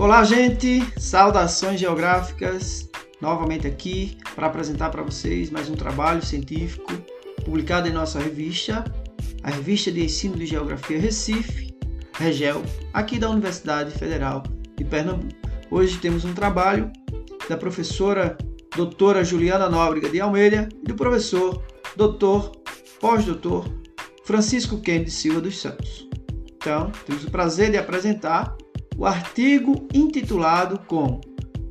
Olá, gente! Saudações geográficas! Novamente aqui para apresentar para vocês mais um trabalho científico publicado em nossa revista, a Revista de Ensino de Geografia Recife, Regel, aqui da Universidade Federal de Pernambuco. Hoje temos um trabalho da professora doutora Juliana Nóbrega de Almeida e do professor doutor, pós-doutor Francisco Kennedy Silva dos Santos. Então, temos o prazer de apresentar o artigo intitulado com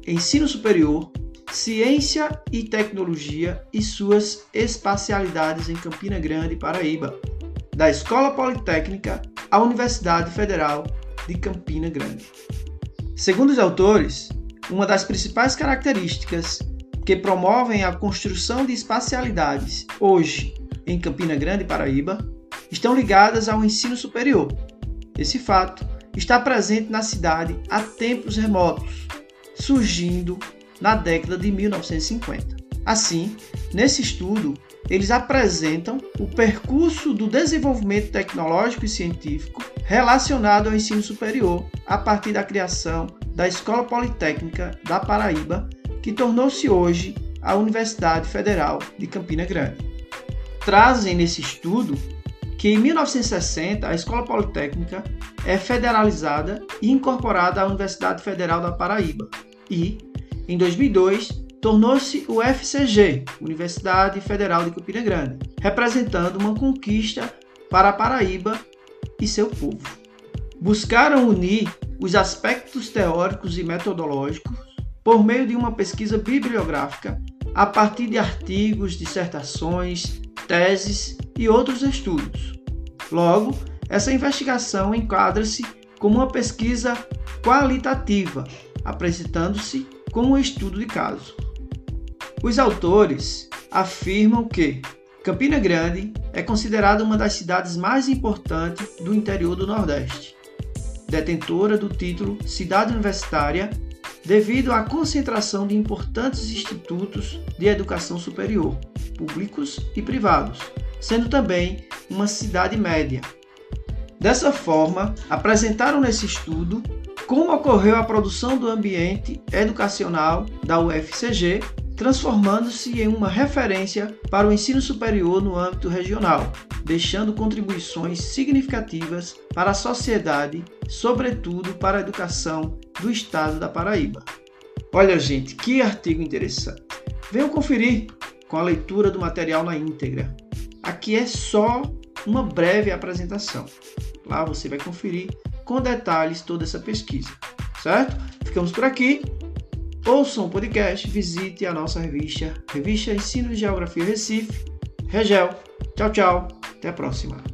Ensino Superior, Ciência e Tecnologia e suas espacialidades em Campina Grande, Paraíba, da Escola Politécnica à Universidade Federal de Campina Grande. Segundo os autores, uma das principais características que promovem a construção de espacialidades hoje em Campina Grande, Paraíba, estão ligadas ao ensino superior. Esse fato está presente na cidade há tempos remotos, surgindo na década de 1950. Assim, nesse estudo, eles apresentam o percurso do desenvolvimento tecnológico e científico relacionado ao ensino superior a partir da criação da Escola Politécnica da Paraíba, que tornou-se hoje a Universidade Federal de Campina Grande. Trazem nesse estudo que em 1960 a Escola Politécnica é federalizada e incorporada à Universidade Federal da Paraíba e, em 2002, tornou-se o FCG, Universidade Federal de Campina Grande, representando uma conquista para a Paraíba e seu povo. Buscaram unir os aspectos teóricos e metodológicos por meio de uma pesquisa bibliográfica a partir de artigos, dissertações, teses e outros estudos. Logo, essa investigação enquadra-se como uma pesquisa qualitativa, apresentando-se como um estudo de caso. Os autores afirmam que Campina Grande é considerada uma das cidades mais importantes do interior do Nordeste, detentora do título Cidade Universitária devido à concentração de importantes institutos de educação superior, públicos e privados, sendo também uma cidade média. Dessa forma, apresentaram nesse estudo como ocorreu a produção do ambiente educacional da UFCG, transformando-se em uma referência para o ensino superior no âmbito regional, deixando contribuições significativas para a sociedade, sobretudo para a educação do estado da Paraíba. Olha, gente, que artigo interessante. Venham conferir com a leitura do material na íntegra. Aqui é só uma breve apresentação. Lá você vai conferir com detalhes toda essa pesquisa, certo? Ficamos por aqui. Ouçam o podcast, visite a nossa revista, Revista Ensino de Geografia Recife, Regel. Tchau, tchau. Até a próxima.